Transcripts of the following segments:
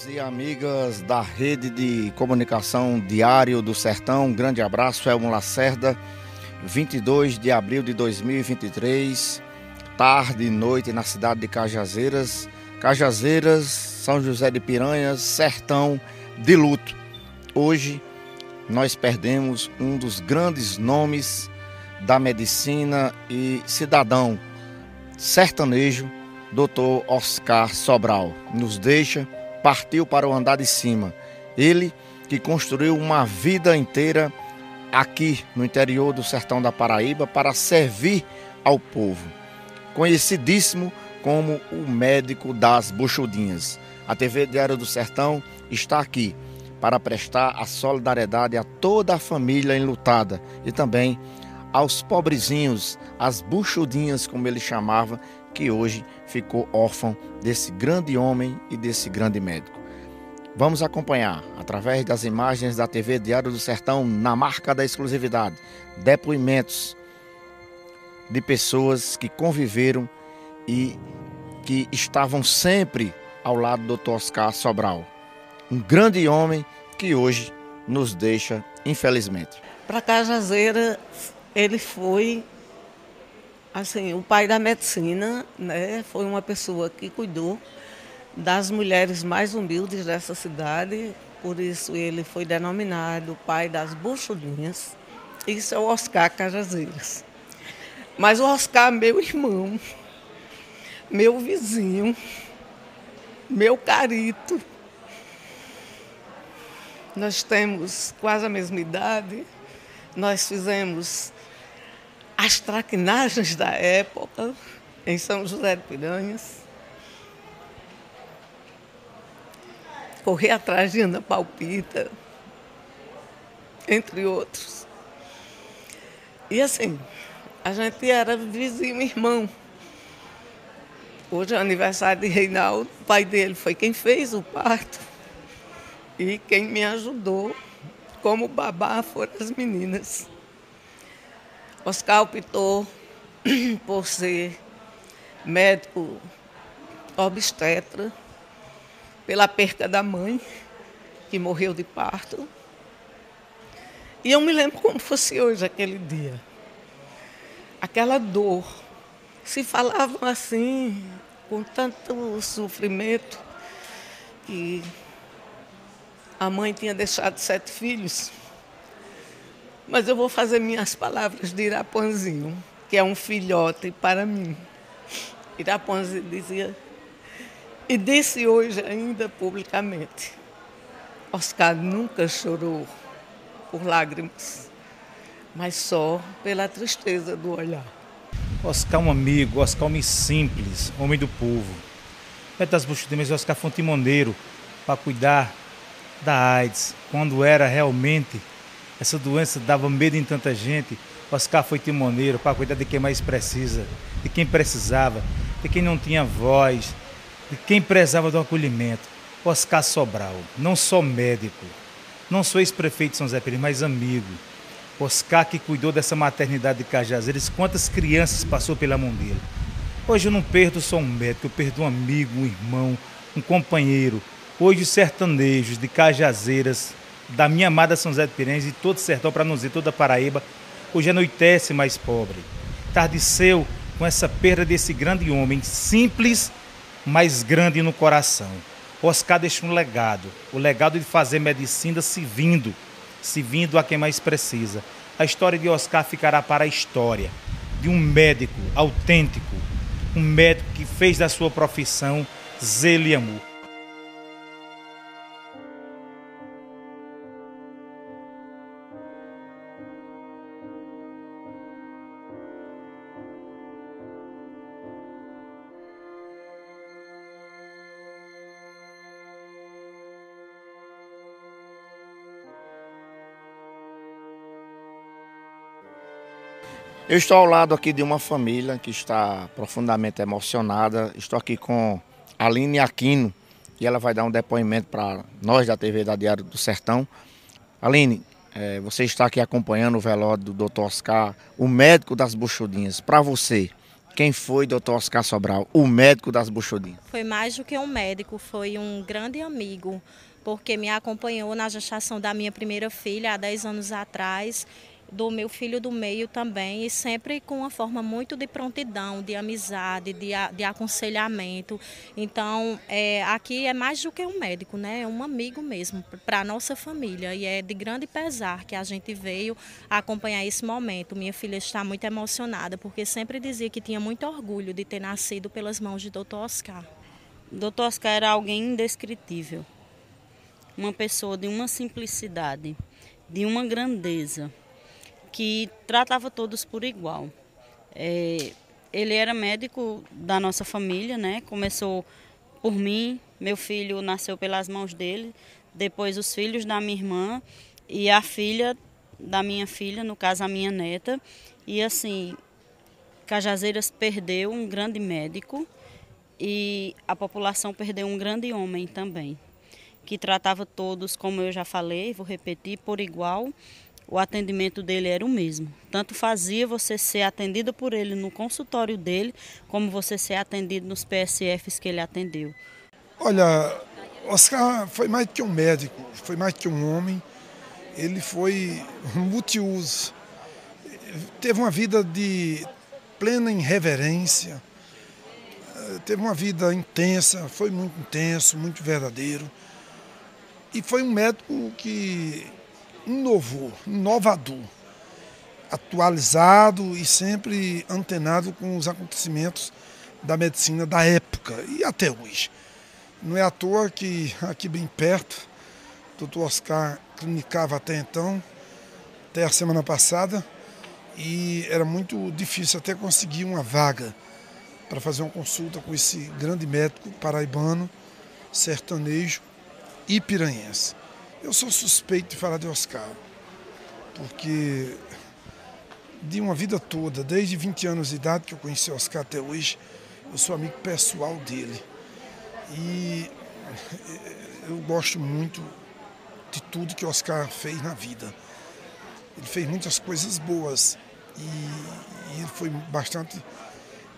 amigos e amigas da rede de comunicação Diário do Sertão, um grande abraço, Elmo Lacerda, 22 de abril de 2023, tarde e noite na cidade de Cajazeiras, Cajazeiras, São José de Piranhas, Sertão de luto. Hoje nós perdemos um dos grandes nomes da medicina e cidadão sertanejo, Dr. Oscar Sobral. Nos deixa, partiu para o andar de cima. Ele que construiu uma vida inteira aqui no interior do sertão da Paraíba para servir ao povo. Conhecidíssimo como o médico das buchudinhas. A TV Diário do Sertão está aqui para prestar a solidariedade a toda a família enlutada e também aos pobrezinhos, as buchudinhas, como ele chamava, que hoje ficou órfão desse grande homem e desse grande médico. Vamos acompanhar, através das imagens da TV Diário do Sertão, na marca da exclusividade, depoimentos de pessoas que conviveram e que estavam sempre ao lado do Dr. Oscar Sobral. Um grande homem que hoje nos deixa, infelizmente. Para Cajazeira, ele foi assim, o pai da medicina, né? Foi uma pessoa que cuidou das mulheres mais humildes dessa cidade, por isso ele foi denominado pai das buchudinhas. Isso é o Oscar Cajazeiras. Mas o Oscar, meu irmão, meu vizinho, meu carito. Nós temos quase a mesma idade, nós fizemos as traquinagens da época em São José de Piranhas. Correr atrás de Ana Palpita, entre outros. E assim, a gente era vizinho irmão. Hoje é aniversário de Reinaldo, o pai dele foi quem fez o parto e quem me ajudou como babá foram as meninas. Oscar optou por ser médico obstetra pela perca da mãe, que morreu de parto. E eu me lembro como fosse hoje aquele dia. Aquela dor. Se falavam assim, com tanto sofrimento, que a mãe tinha deixado sete filhos. Mas eu vou fazer minhas palavras de Iraponzinho, que é um filhote para mim. Iraponzinho dizia, e disse hoje ainda publicamente, Oscar nunca chorou por lágrimas, mas só pela tristeza do olhar. Oscar é um amigo, Oscar é homem simples, homem do povo. É das buchudas, Oscar foi um timoneiro para cuidar da AIDS, quando era realmente essa doença dava medo em tanta gente. Oscar foi timoneiro para cuidar de quem mais precisa, de quem precisava, de quem não tinha voz, de quem precisava do acolhimento. Oscar Sobral, não só médico, não só ex-prefeito de São Zé Pires, mas amigo. Oscar que cuidou dessa maternidade de Cajazeiras, quantas crianças passou pela mão dele. Hoje eu não perdo só um médico, eu perdo um amigo, um irmão, um companheiro. Hoje os sertanejos de Cajazeiras da minha amada São José de Piranhas e todo o sertão, para não dizer toda a Paraíba, hoje anoitece mais pobre. Tardeceu com essa perda desse grande homem, simples, mas grande no coração. Oscar deixou um legado, o legado de fazer medicina se vindo, se vindo a quem mais precisa. A história de Oscar ficará para a história de um médico autêntico, um médico que fez da sua profissão zelo e amor. Eu estou ao lado aqui de uma família que está profundamente emocionada. Estou aqui com Aline Aquino e ela vai dar um depoimento para nós da TV da Diário do Sertão. Aline, é, você está aqui acompanhando o velório do Dr. Oscar, o médico das buchudinhas. Para você, Quem foi, doutor Oscar Sobral, o médico das Buchudinhas? Foi mais do que um médico, foi um grande amigo, porque me acompanhou na gestação da minha primeira filha há 10 anos atrás do meu filho do meio também, e sempre com uma forma muito de prontidão, de amizade, de, de aconselhamento. Então, é, aqui é mais do que um médico, né? é um amigo mesmo para a nossa família, e é de grande pesar que a gente veio acompanhar esse momento. Minha filha está muito emocionada, porque sempre dizia que tinha muito orgulho de ter nascido pelas mãos de Dr. Oscar. Dr. Oscar era alguém indescritível, uma pessoa de uma simplicidade, de uma grandeza que tratava todos por igual. É, ele era médico da nossa família, né? Começou por mim, meu filho nasceu pelas mãos dele, depois os filhos da minha irmã e a filha da minha filha, no caso a minha neta. E assim, Cajazeiras perdeu um grande médico e a população perdeu um grande homem também, que tratava todos, como eu já falei, vou repetir, por igual o atendimento dele era o mesmo. Tanto fazia você ser atendido por ele no consultório dele, como você ser atendido nos PSFs que ele atendeu. Olha, Oscar foi mais que um médico, foi mais que um homem. Ele foi multiuso. Teve uma vida de plena irreverência. Teve uma vida intensa, foi muito intenso, muito verdadeiro. E foi um médico que inovou, inovador, atualizado e sempre antenado com os acontecimentos da medicina da época e até hoje. Não é à toa que aqui bem perto, o doutor Oscar clinicava até então, até a semana passada, e era muito difícil até conseguir uma vaga para fazer uma consulta com esse grande médico paraibano, sertanejo e piranhense. Eu sou suspeito de falar de Oscar, porque de uma vida toda, desde 20 anos de idade que eu conheci Oscar até hoje, eu sou amigo pessoal dele. E eu gosto muito de tudo que Oscar fez na vida. Ele fez muitas coisas boas e, e ele foi bastante,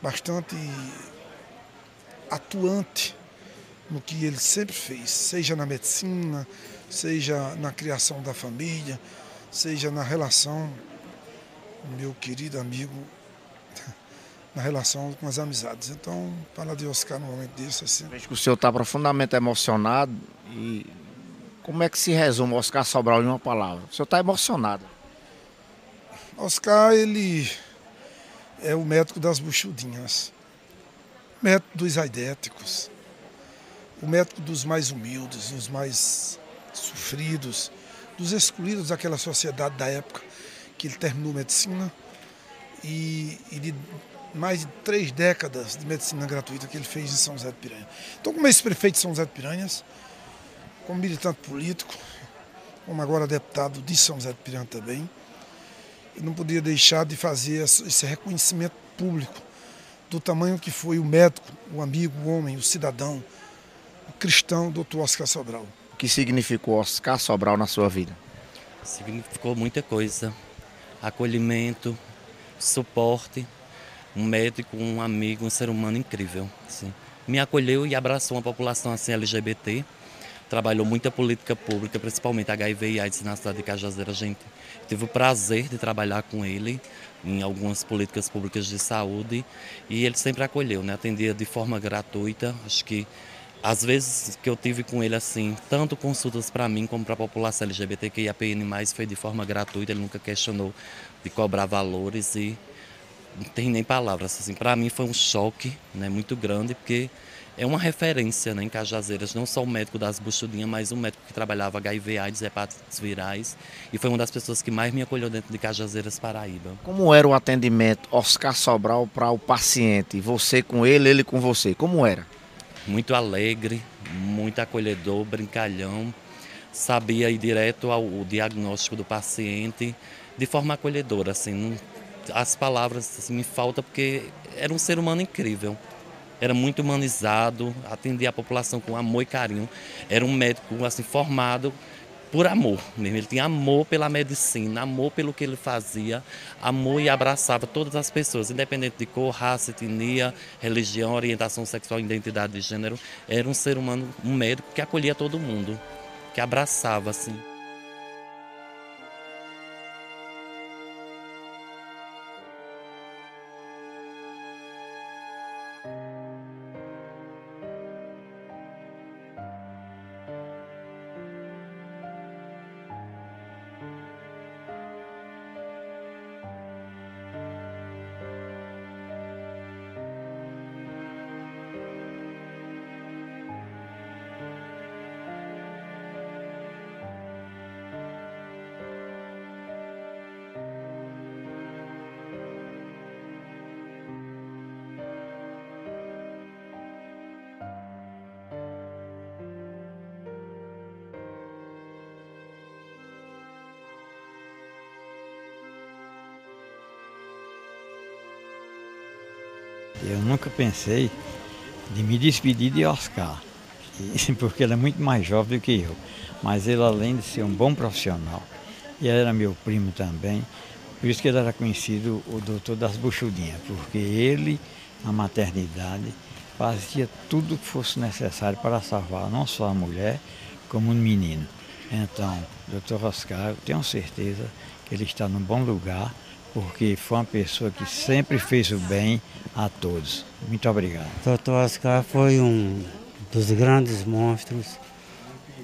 bastante atuante no que ele sempre fez, seja na medicina, seja na criação da família, seja na relação, meu querido amigo, na relação com as amizades. Então, falar de Oscar no momento desse assim. Vejo que o senhor está profundamente emocionado e como é que se resume Oscar Sobral em uma palavra? O senhor está emocionado. Oscar, ele é o médico das buchudinhas, médico dos aidéticos, o médico dos mais humildes, dos mais sofridos, dos excluídos daquela sociedade da época que ele terminou medicina e, e de mais de três décadas de medicina gratuita que ele fez em São José de Piranha. Então, como ex-prefeito de São José de Piranhas, como militante político, como agora deputado de São José de Piranha também, eu não podia deixar de fazer esse reconhecimento público do tamanho que foi o médico, o amigo, o homem, o cidadão, o cristão, doutor Oscar Sobral que significou Oscar Sobral na sua vida? Significou muita coisa. Acolhimento, suporte, um médico, um amigo, um ser humano incrível. Assim. Me acolheu e abraçou uma população assim LGBT. Trabalhou muita política pública, principalmente HIV e AIDS na cidade de Cajazeira. Gente teve o prazer de trabalhar com ele em algumas políticas públicas de saúde e ele sempre acolheu, né? atendia de forma gratuita. Acho que às vezes que eu tive com ele assim, tanto consultas para mim como para a população LGBTQIAPN+, foi de forma gratuita, ele nunca questionou de cobrar valores e não tem nem palavras. Assim, para mim foi um choque né, muito grande, porque é uma referência né, em Cajazeiras, não só o médico das buchudinhas, mas um médico que trabalhava HIV, AIDS, hepatites virais, e foi uma das pessoas que mais me acolheu dentro de Cajazeiras, Paraíba. Como era o atendimento Oscar Sobral para o paciente? Você com ele, ele com você, como era? Muito alegre, muito acolhedor, brincalhão, sabia ir direto ao, diagnóstico do paciente de forma acolhedora, assim, não, as palavras assim, me faltam porque era um ser humano incrível. Era muito humanizado, atendia a população com amor e carinho. Era um médico assim formado por amor mesmo. Ele tinha amor pela medicina, amor pelo que ele fazia, amor e abraçava todas as pessoas, independente de cor, raça, etnia, religião, orientação sexual, identidade de gênero. Era um ser humano, um médico que acolhia todo mundo, que abraçava assim. Eu nunca pensei de me despedir de Oscar, porque ele é muito mais jovem do que eu. Mas ele, além de ser um bom profissional, e era meu primo também, por isso que ele era conhecido o doutor das buchudinhas, porque ele, na maternidade, fazia tudo o que fosse necessário para salvar não só a mulher, como o menino. Então, doutor Oscar, eu tenho certeza que ele está num bom lugar porque foi uma pessoa que sempre fez o bem a todos. Muito obrigado. Dr. Oscar foi um dos grandes monstros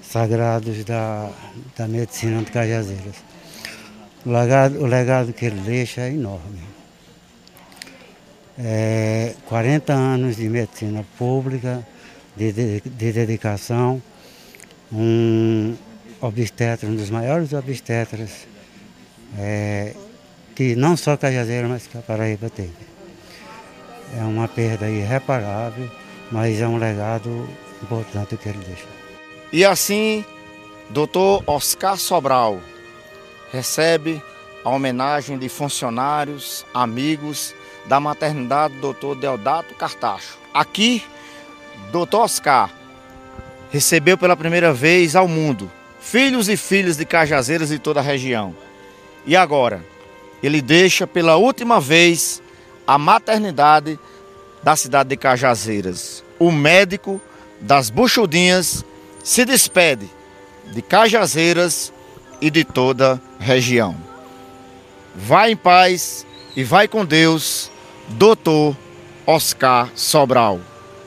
sagrados da, da medicina de Cajazeiras. O legado, o legado que ele deixa é enorme. É, 40 anos de medicina pública, de, de, de dedicação, um obstetra, um dos maiores obstetras é, que não só Cajazeira, mas que a Paraíba teve. É uma perda irreparável, mas é um legado importante que ele deixou. E assim, doutor Oscar Sobral recebe a homenagem de funcionários, amigos da maternidade doutor Deodato Cartacho. Aqui, doutor Oscar recebeu pela primeira vez ao mundo filhos e filhas de Cajazeiras de toda a região. E agora, ele deixa pela última vez a maternidade da cidade de Cajazeiras. O médico das Buchudinhas se despede de Cajazeiras e de toda a região. Vai em paz e vai com Deus, doutor Oscar Sobral,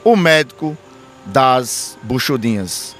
o médico das Buchudinhas.